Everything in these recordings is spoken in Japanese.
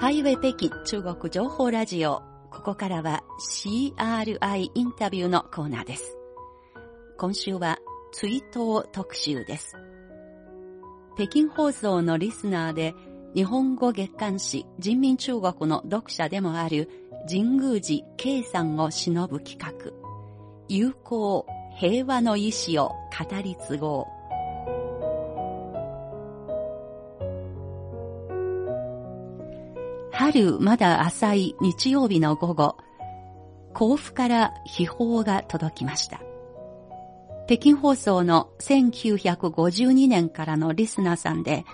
ハイウェイ北京中国情報ラジオ。ここからは CRI インタビューのコーナーです。今週は追悼特集です。北京放送のリスナーで日本語月刊誌人民中国の読者でもある神宮寺圭さんを忍ぶ企画、友好平和の意志を語り継ごう。春まだ浅い日曜日の午後、甲府から秘宝が届きました。北京放送の1952年からのリスナーさんで、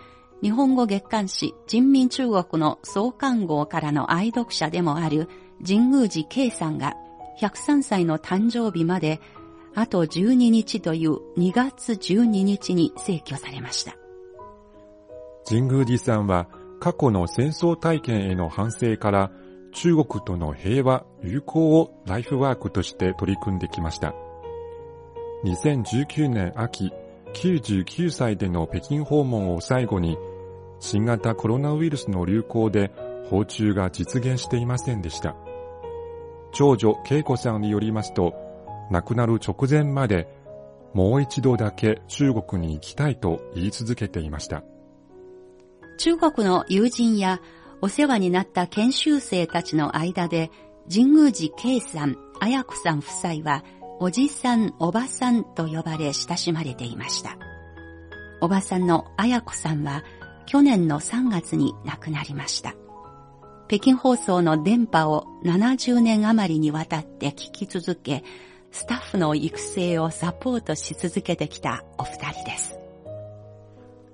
日本語月刊誌人民中国の創刊号からの愛読者でもある神宮寺圭さんが103歳の誕生日まであと12日という2月12日に逝去されました。神宮寺さんは過去の戦争体験への反省から中国との平和、友好をライフワークとして取り組んできました。2019年秋、99歳での北京訪問を最後に、新型コロナウイルスの流行で訪中が実現していませんでした。長女恵子さんによりますと、亡くなる直前までもう一度だけ中国に行きたいと言い続けていました。中国の友人やお世話になった研修生たちの間で、神宮寺圭さん、綾子さん夫妻は、おじさん、おばさんと呼ばれ親しまれていました。おばさんの綾子さんは、去年の3月に亡くなりました。北京放送の電波を70年余りにわたって聞き続け、スタッフの育成をサポートし続けてきたお二人です。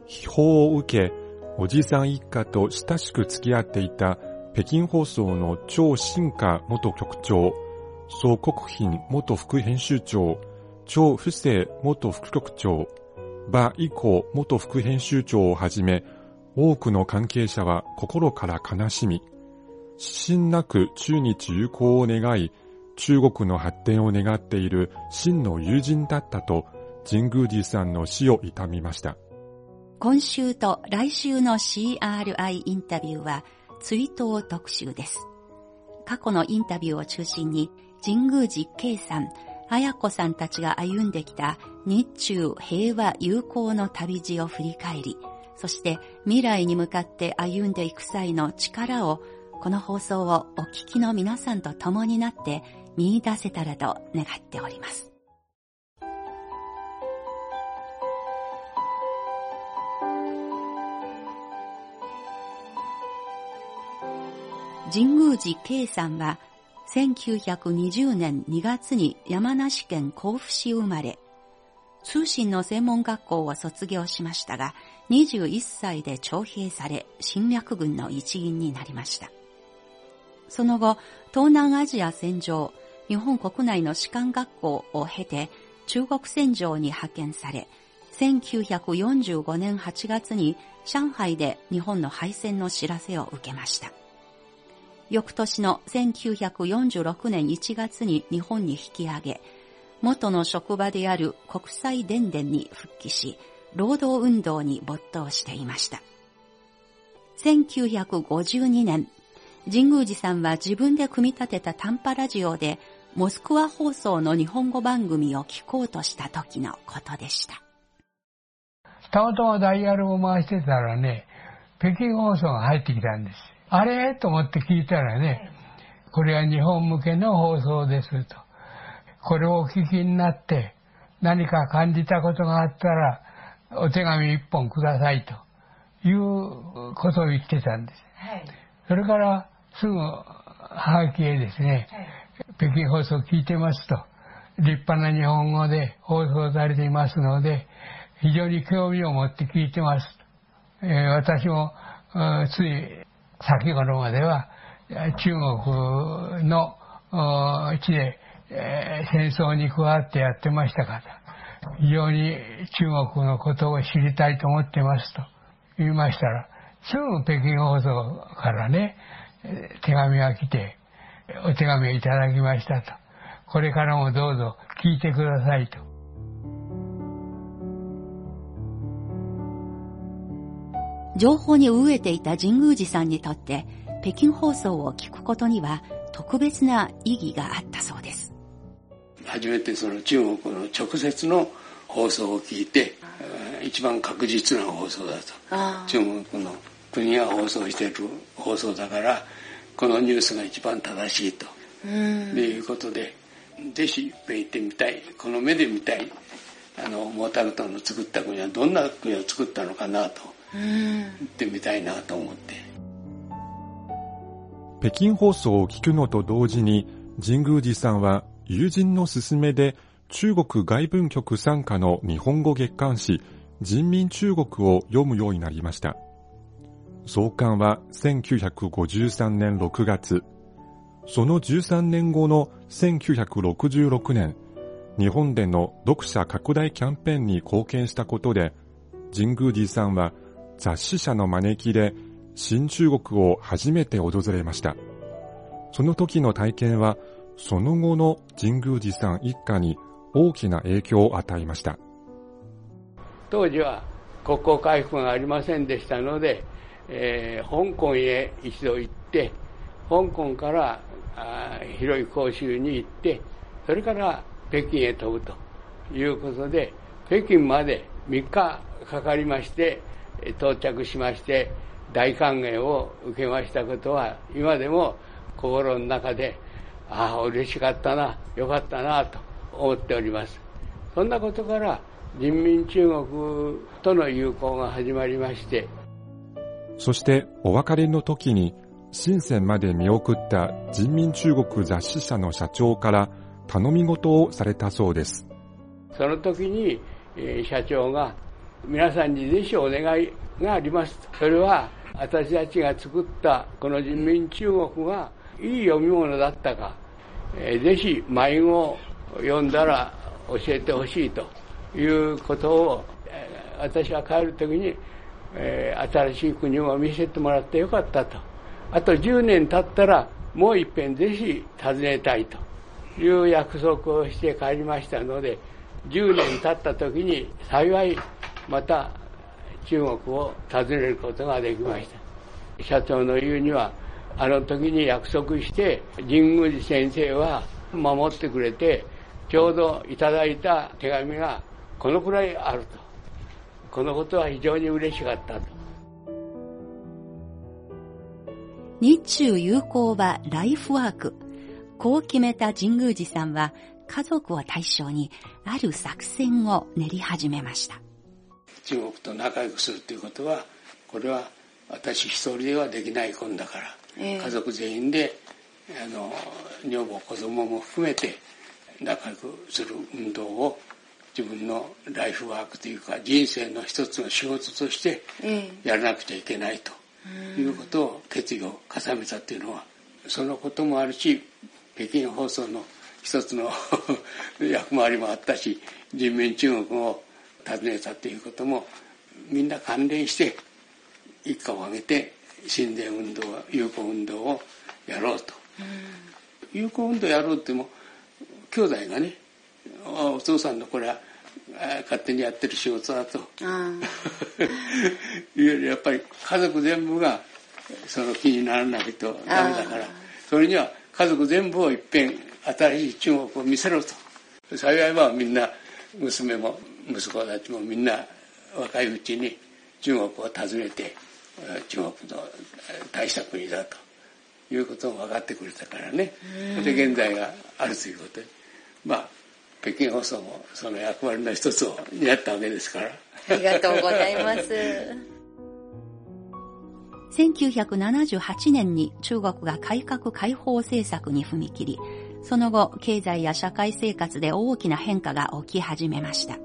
秘宝を受け、おじさん一家と親しく付き合っていた北京放送の張新華元局長、宋国賓元副編集長、張不正元副局長、馬以降元副編集長をはじめ、多くの関係者は心から悲しみ、指針なく中日友好を願い、中国の発展を願っている真の友人だったと、神宮寺さんの死を悼みました。今週と来週の CRI インタビューは追悼特集です。過去のインタビューを中心に神宮寺圭さん、綾子さんたちが歩んできた日中平和友好の旅路を振り返り、そして未来に向かって歩んでいく際の力をこの放送をお聞きの皆さんと共になって見出せたらと願っております。神宮寺圭さんは、1920年2月に山梨県甲府市生まれ、通信の専門学校を卒業しましたが、21歳で徴兵され、侵略軍の一員になりました。その後、東南アジア戦場、日本国内の士官学校を経て、中国戦場に派遣され、1945年8月に上海で日本の敗戦の知らせを受けました。翌年の1946年1月に日本に引き上げ、元の職場である国際電電に復帰し、労働運動に没頭していました。1952年、神宮寺さんは自分で組み立てた短波ラジオで、モスクワ放送の日本語番組を聞こうとした時のことでした。たまたまダイヤルを回してたらね、北京放送が入ってきたんです。あれ？と思って聞いたらね、これは日本向けの放送ですと。これをお聞きになって何か感じたことがあったらお手紙一本くださいということを言ってたんです。はい、それからすぐはがきへですね、はい、北京放送聞いてますと、立派な日本語で放送されていますので、非常に興味を持って聞いてます。えー、私もつい先頃までは中国の地で、戦争に加わってやってましたから、非常に中国のことを知りたいと思ってますと言いましたら、すぐ北京放送からね、手紙が来て、お手紙をいただきましたと。これからもどうぞ聞いてくださいと。情報に飢えていた神宮寺さんにとって、北京放送を聞くことには特別な意義があったそうです。初めてその中国の直接の放送を聞いて、一番確実な放送だと。中国の国が放送している放送だから、このニュースが一番正しいと。いうことで、ぜひ行ってみたい。この目で見たい。あの、モータルトの作った国はどんな国を作ったのかなと。行ってみたいなと思って。北京放送を聞くのと同時に、神宮寺さん。は友人の勧めで中国外文局参加の日本語月刊誌人民中国を読むようになりました。創刊は1953年6月。その13年後の1966年、日本での読者拡大キャンペーンに貢献したことで、神宮寺さん。は雑誌社の招きで新中国を初めて訪れました。その時の体験は、その後の神宮寺さん一家に大きな影響を与えました。当時は国交回復がありませんでしたので、えー、香港へ一度行って、香港からあ広い講習に行って、それから北京へ飛ぶということで、北京まで3日かかりまして、到着しまして、大歓迎を受けましたことは、今でも心の中で、ああ、嬉しかったな、よかったな、と思っております。そんなことから、人民中国との友好が始まりまして、そしてお別れの時に、深センまで見送った人民中国雑誌社の社長から頼み事をされたそうです。その時に、えー、社長が、皆さんにぜひお願いがあります。それは、私たちが作ったこの人民中国がいい読み物だったか、えー、ぜひ迷子を読んだら教えてほしいということを、え、私は帰るときに、えー、新しい国を見せてもらってよかったと。あと10年経ったらもう一遍ぜひ訪ねたいという約束をして帰りましたので、10年経った時に幸いまた中国を訪ねることができました。社長の言うには、あの時に約束して、神宮寺先生は守ってくれて、ちょうどいただいた手紙がこのくらいあると。このことは非常に嬉しかったと。日中友好はライフワーク。こう決めた神宮寺さんは家族を対象にある作戦を練り始めました。中国と仲良くするということはこれは私一人ではできないことだから、えー、家族全員であの女房子供も含めて仲良くする運動を自分のライフワークというか人生の一つの仕事としてやらなくちゃいけないということを決意を固めたというのはそのこともあるし北京放送の一つの 役回りもあったし人民中国を訪ねたということもみんな関連して一家を挙げて親善運動友好運動をやろうと、うん、友好運動やろうっても兄弟がねお父さんのこれは勝手にやってる仕事だと。いうよりやっぱり家族全部がその気にならないとダメだから。それには家族全部をいっぺん新しい中国を見せろと。幸いはみんな娘も息子たちもみんな若いうちに中国を訪ねて中国の大した国だということを分かってくれたからね。で現在があるということで。まあ北京放送もその役割の一つを担ったわけですから。ありがとうございます。1978年に中国が改革開放政策に踏み切りその後経済や社会生活で大きな変化が起き始めました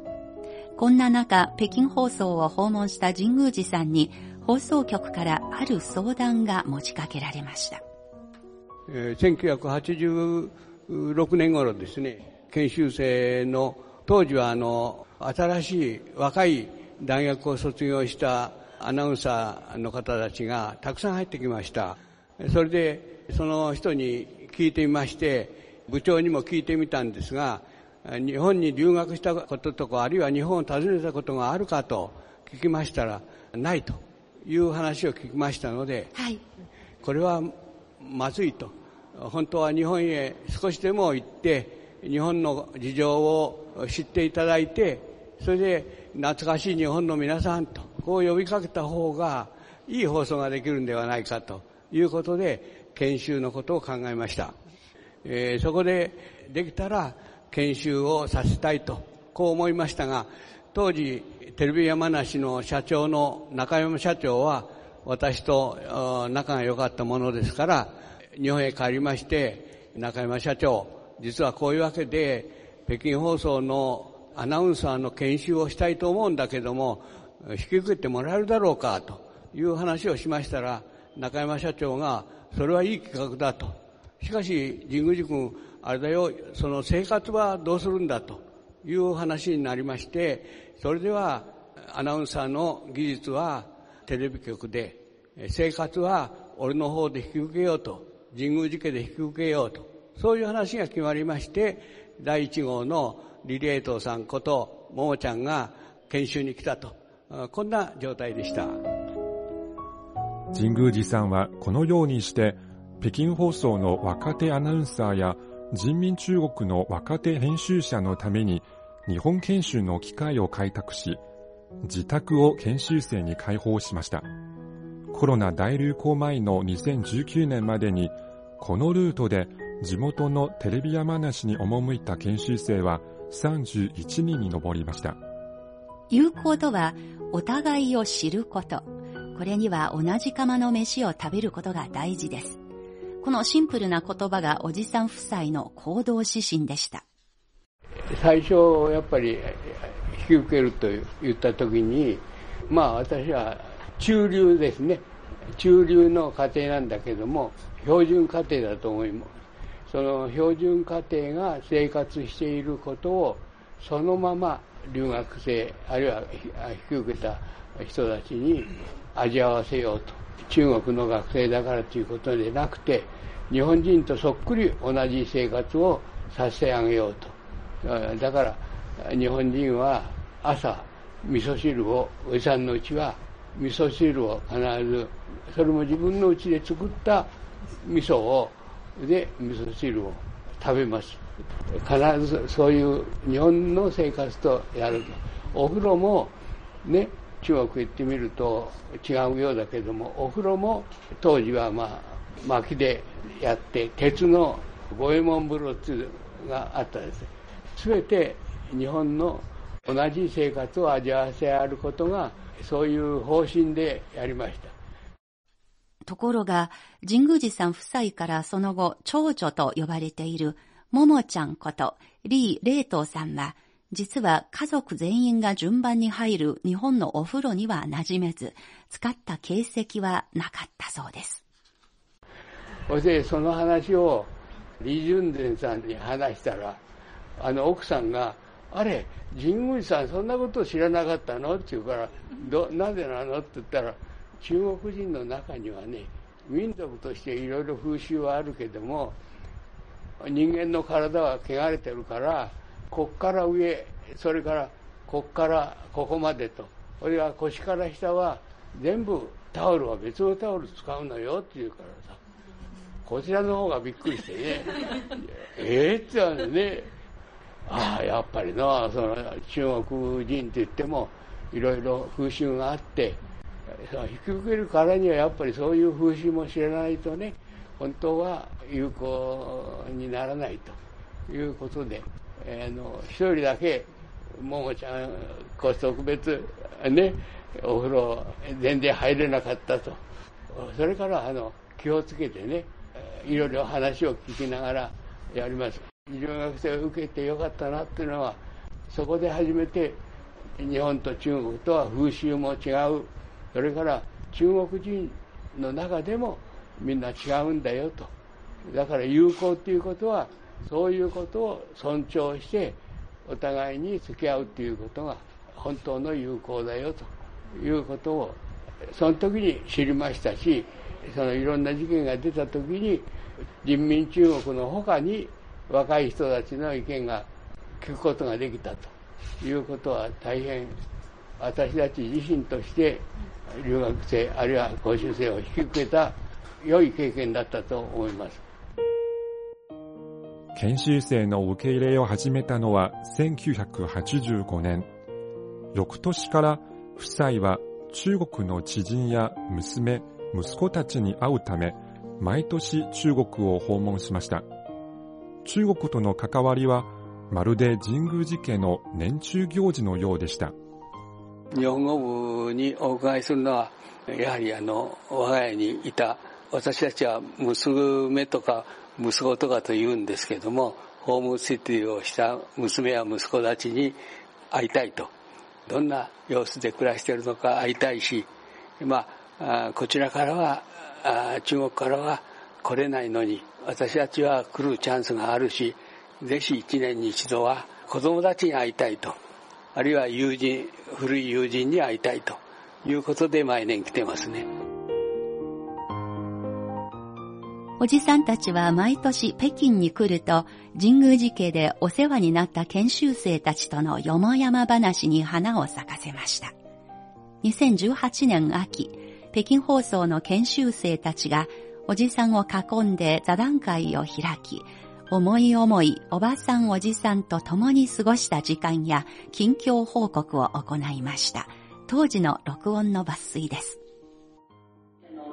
こんな中、北京放送を訪問した神宮寺さんに、放送局からある相談が持ちかけられました。えー、1986年頃ですね、研修生の、当時はあの、新しい若い大学を卒業したアナウンサーの方たちがたくさん入ってきました。それで、その人に聞いてみまして、部長にも聞いてみたんですが、日本に留学したこととか、あるいは日本を訪ねたことがあるかと聞きましたら、ないという話を聞きましたので、はい、これはまずいと。本当は日本へ少しでも行って、日本の事情を知っていただいて、それで懐かしい日本の皆さんと、こう呼びかけた方がいい放送ができるんではないかということで、研修のことを考えました。えー、そこでできたら研修をさせたいと、こう思いましたが、当時、テレビ山梨の社長の中山社長は、私と仲が良かったものですから、日本へ帰りまして、中山社長、実はこういうわけで、北京放送のアナウンサーの研修をしたいと思うんだけども、引き受けてもらえるだろうか、という話をしましたら、中山社長が、それはいい企画だと。しかし、神宮寺君、あれだよ、その生活はどうするんだという話になりまして、それではアナウンサーの技術はテレビ局で、生活は俺の方で引き受けようと、神宮寺家で引き受けようと、そういう話が決まりまして、第一号のリレートさんことももちゃんが研修に来たと、こんな状態でした。神宮寺さんはこのようにして北京放送の若手アナウンサーや人民中国の若手編集者のために日本研修の機会を開拓し、自宅を研修生に開放しました。コロナ大流行前の2019年までに、このルートで地元のテレビ山梨に赴いた研修生は31人に上りました。友好とは、お互いを知ること。これには同じ釜の飯を食べることが大事です。このシンプルな言葉がおじさん夫妻の行動指針でした。最初、やっぱり引き受けると言ったときに、まあ私は中流ですね。中流の家庭なんだけども、標準家庭だと思います。その標準家庭が生活していることをそのまま留学生、あるいは引き受けた人たちに味合わせようと。中国の学生だからということでなくて、日本人とそっくり同じ生活をさせてあげようと。だから、日本人は朝、味噌汁を、おじさんのうちは、味噌汁を必ず、それも自分のうちで作った味噌を、で、味噌汁を食べます。必ずそういう日本の生活とやると。お風呂も、ね、中国行ってみると違うようだけども、お風呂も当時はまあ、薪でやって、鉄の五右衛門風呂っていうのがあったです。すべて日本の同じ生活を味わわせあることが、そういう方針でやりました。ところが、神宮寺さん夫妻からその後、長女と呼ばれている、ももちゃんこと、李霊東さんは、実は家族全員が順番に入る日本のお風呂には馴染めず、使った形跡はなかったそうです。そしてその話を李淳伝さんに話したら、あの奥さんが、あれ、神宮寺さんそんなこと知らなかったの？って言うから、どなぜなの？って言ったら、中国人の中にはね、民族としていろいろ風習はあるけども、人間の体は汚れてるから、こっから上、それからこっからここまでと、それから腰から下は全部タオルは別のタオル使うのよって言うからさ、こちらの方がびっくりしてね、ええって言ったんでね、ああ、やっぱりな、その中国人って言っても、いろいろ風習があって、引き受けるからにはやっぱりそういう風習も知らないとね、本当は有効にならないということで、えー、の一人だけ、ももちゃん、こう特別、ね、お風呂全然入れなかったと。それからあの気をつけてね、いろいろ話を聞きながらやります。留学生を受けてよかったなっていうのは、そこで初めて日本と中国とは風習も違う。それから中国人の中でもみんな違うんだよと。だから友好っていうことは、そういうことを尊重して、お互いに付き合うっていうことが本当の友好だよということを、その時に知りましたし、そのいろんな事件が出た時に、人民中国の他に若い人たちの意見が聞くことができたということは大変私たち自身として留学生あるいは講習生を引き受けた良い経験だったと思います。研修生の受け入れを始めたのは1985年。翌年から夫妻は中国の知人や娘、息子たちに会うため、毎年中国を訪問しました。中国との関わりは、まるで神宮寺家の年中行事のようでした。日本語部にお伺いするのは、やはりあの、我が家にいた、私たちは娘とか息子とかと言うんですけども、ホームシティをした娘や息子たちに会いたいと。どんな様子で暮らしているのか会いたいし、まあ、こちらからは、中国からは来れないのに、私たちは来るチャンスがあるし、ぜひ一年に一度は子供たちに会いたいと。あるいは友人、古い友人に会いたいということで毎年来てますね。おじさんたちは毎年北京に来ると、神宮寺家でお世話になった研修生たちとのよもやま話に花を咲かせました。2018年秋、北京放送の研修生たちがおじさんを囲んで座談会を開き、思い思いおばさんおじさんと共に過ごした時間や近況報告を行いました。当時の録音の抜粋です。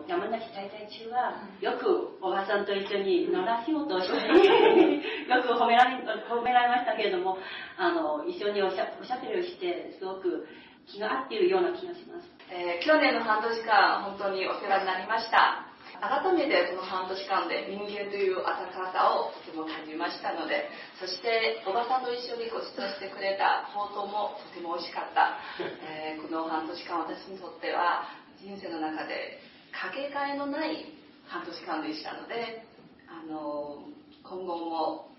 山梨大会中はよくおばさんと一緒に野良仕事をして よく褒められ褒められましたけれどもあの一緒におしゃおしゃべりをしてすごく気が合っているような気がします、えー、去年の半年間本当にお世話になりました。改めてその半年間で人間という温かさをとても感じましたのでそしておばさんと一緒にご馳走してくれたほうとうもとても美味しかった、えー、この半年間私にとっては人生の中でかけがえのない半年間でしたのであの今後も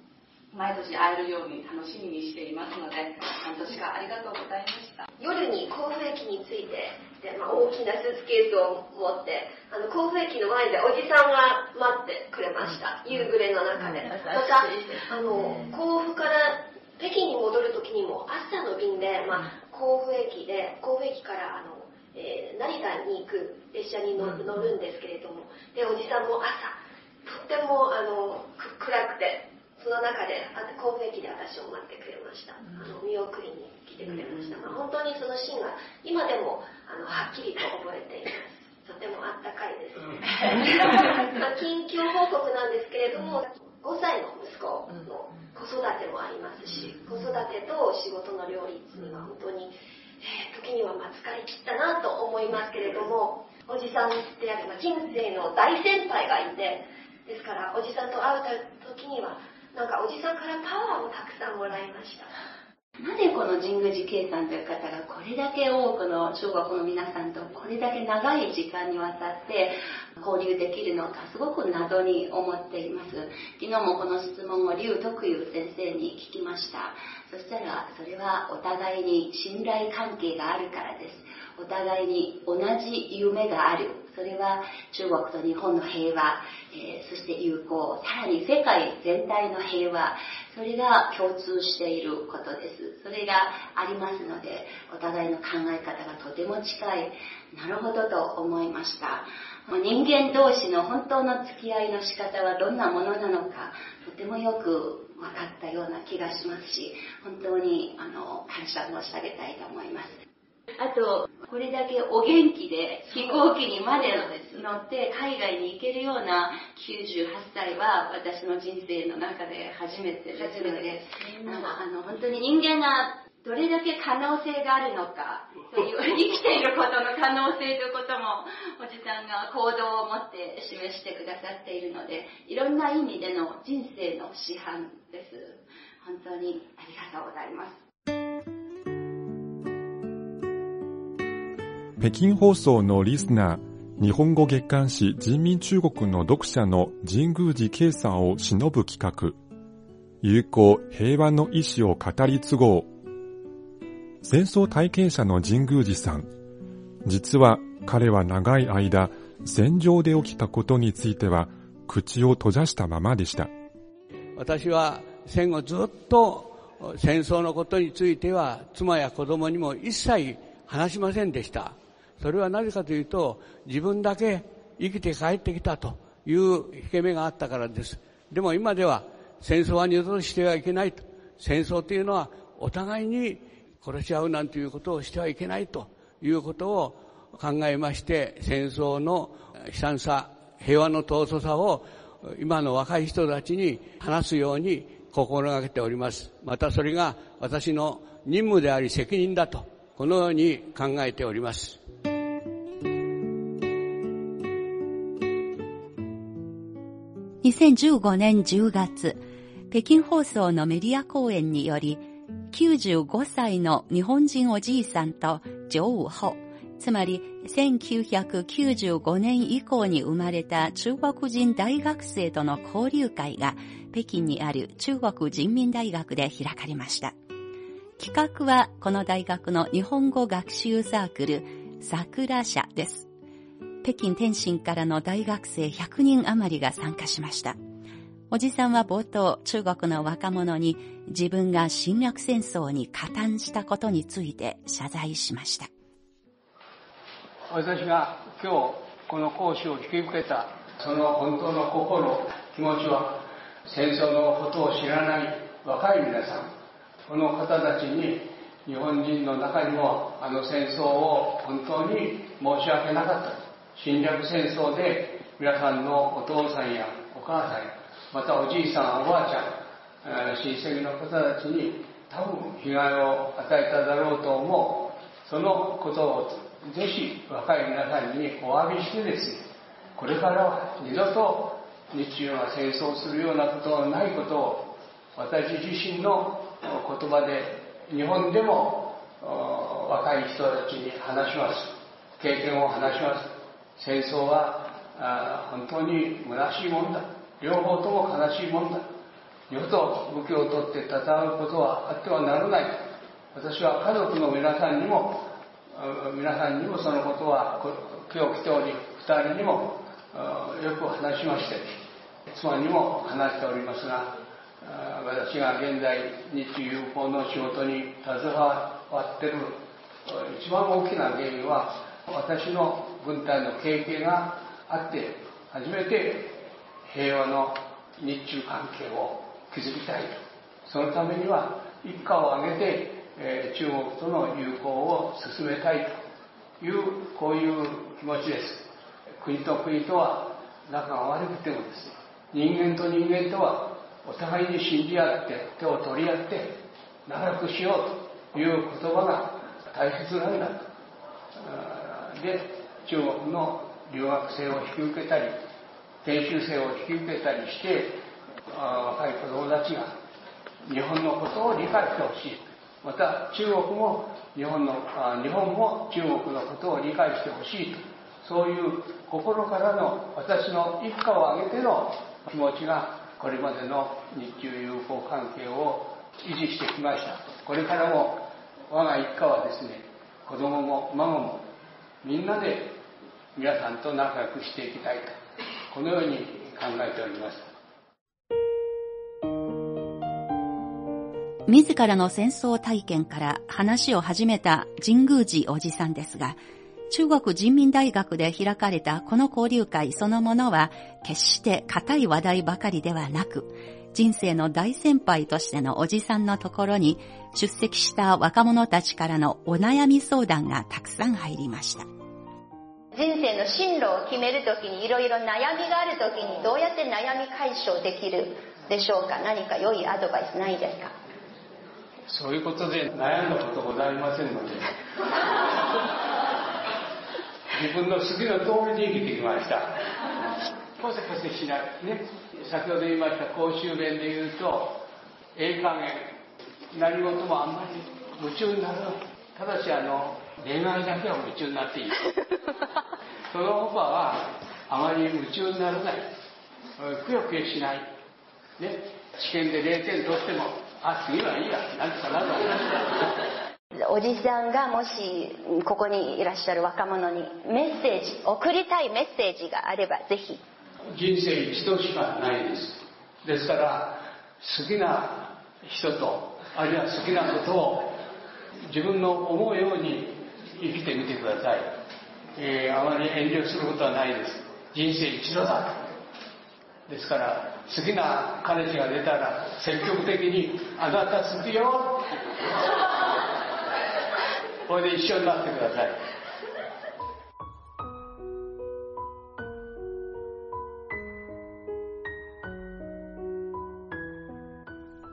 毎年会えるように楽しみにしていますので半年間ありがとうございました。夜に甲府駅に着いてで、まあ、大きなスーツケースを持ってあの甲府駅の前でおじさんが待ってくれました。夕暮れの中で。またあの甲府から北京に戻る時にも朝の便で、まあ、甲府駅で甲府駅からあのえー、成田に行く列車に乗るんですけれども、で、おじさんも朝、とってもあの暗くて、その中で、甲府駅で私を待ってくれました。あの見送りに来てくれました。まあ、本当にそのシーンが今でもあのはっきりと覚えています。とてもあったかいです。まあ、近況報告なんですけれども、5歳の息子の子育てもありますし、子育てと仕事の両立には本当にえー、時にはま疲れ切ったなと思いますけれどもおじさんであれば人生の大先輩がいてですからおじさんと会う時にはなんかおじさんからパワーをたくさんもらいました。なぜこの神宮寺圭さんという方がこれだけ多くの中国の皆さんとこれだけ長い時間にわたって交流できるのかすごく謎に思っています。昨日もこの質問を劉徳友先生に聞きました。そしたらそれはお互いに信頼関係があるからです。お互いに同じ夢がある。それは中国と日本の平和、えー、そして友好さらに世界全体の平和それが共通していることです。それがありますのでお互いの考え方がとても近い。なるほどと思いました。人間同士の本当の付き合いの仕方はどんなものなのかとてもよく分かったような気がしますし本当にあの感謝申し上げたいと思います。あとこれだけお元気で飛行機にまで乗って海外に行けるような98歳は私の人生の中で初めてです。のであの本当に人間がどれだけ可能性があるのか生きていることの可能性ということもおじさんが行動を持って示してくださっているのでいろんな意味での人生の師範です。本当にありがとうございます。北京放送のリスナー日本語月刊誌人民中国の読者の神宮寺圭さんを忍ぶ企画友好平和の意志を語り継ごう戦争体験者の神宮寺さん。実は彼は長い間、戦場で起きたことについては、口を閉ざしたままでした。私は戦後ずっと戦争のことについては、妻や子供にも一切話しませんでした。それはなぜかというと、自分だけ生きて帰ってきたという引け目があったからです。でも今では戦争は二度としてはいけないと。戦争というのはお互いに殺し合うなんていうことをしてはいけないということを考えまして、戦争の悲惨さ、平和の尊さを今の若い人たちに話すように心がけております。またそれが私の任務であり責任だと、このように考えております。2015年10月、北京放送のメディア講演により、95歳の日本人おじいさんと女王後、つまり1995年以降に生まれた中国人大学生との交流会が北京にある中国人民大学で開かれました。企画はこの大学の日本語学習サークル桜社です。北京天津からの大学生100人余りが参加しました。おじさんは冒頭、中国の若者に自分が侵略戦争に加担したことについて謝罪しました。私が今日この講師を引き受けたその本当の心、気持ちは戦争のことを知らない若い皆さん、この方たちに日本人の中にもあの戦争を本当に申し訳なかった。侵略戦争で皆さんのお父さんやお母さんまたおじいさんおばあちゃん親戚の方たちに多分被害を与えただろうと思う。そのことをぜひ若い皆さんにお詫びしてですねこれからは二度と日中が戦争するようなことのないことを私自身の言葉で日本でも若い人たちに話します。経験を話します。戦争はあ本当に虚しいもんだ。両方とも悲しいもんだ。世と武器を取って戦うことはあってはならない。私は家族の皆さんにも皆さんにもそのことは今日来ており2人にもよく話しまして妻にも話しておりますが私が現在日中友好の仕事に携わっている一番大きな原因は私の軍隊の経験があって初めて平和の日中関係を築きたいと。そのためには一家を挙げて、えー、中国との友好を進めたいというこういう気持ちです。国と国とは仲が悪くてもです人間と人間とはお互いに信じ合って手を取り合って長くしようという言葉が大切なんだと。で中国の留学生を引き受けたり研修生を引き受けたりして若い子供たちが日本のことを理解してほしい。また中国も日本の日本も中国のことを理解してほしいと。そういう心からの私の一家を挙げての気持ちがこれまでの日中友好関係を維持してきました。これからも我が一家はですね子供も孫もみんなで皆さんと仲良くしていきたいとこのように考えております自らの戦争体験から話を始めた神宮寺おじさんですが、中国人民大学で開かれたこの交流会そのものは決して固い話題ばかりではなく、人生の大先輩としてのおじさんのところに出席した若者たちからのお悩み相談がたくさん入りました。人生の進路を決めるときにいろいろ悩みがあるときにどうやって悩み解消できるでしょうか？何か良いアドバイスないですか？そういうことで悩んだことございませんので。自分の好きな通りに生きてきました。ポセポセしない。ね。先ほど言いました公衆弁で言うとええ加減何事もあんまり夢中になるただしあの恋愛だけは夢中になっていい その他はあまり夢中にならない。くよくよしない、ね、試験で0点取ってもあ次はいいやなんとかなるおじさんがもしここにいらっしゃる若者にメッセージ送りたいメッセージがあればぜひ。人生一度しかないです。ですから好きな人とあるいは好きなことを自分の思うように生きてみてください、えー、あまり遠慮することはないです。人生一度だ。ですから好きな彼氏が出たら積極的に「あなた好きよ」これで一緒になってください。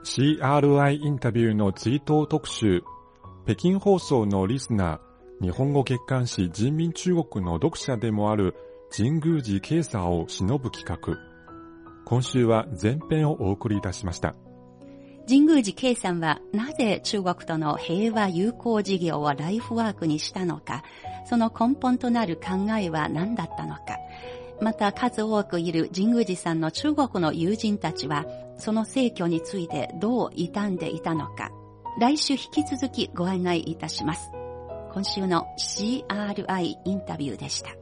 CRI インタビューの追悼特集、北京放送のリスナー、日本語月刊誌人民中国の読者でもある神宮寺慶さを忍ぶ企画。今週は前編をお送りいたしました。神宮寺慶さんはなぜ中国との平和友好事業をライフワークにしたのか、その根本となる考えは何だったのか、また数多くいる神宮寺さんの中国の友人たちは、その逝去についてどう傷んでいたのか、来週引き続きご案内いたします。今週の CRI インタビューでした。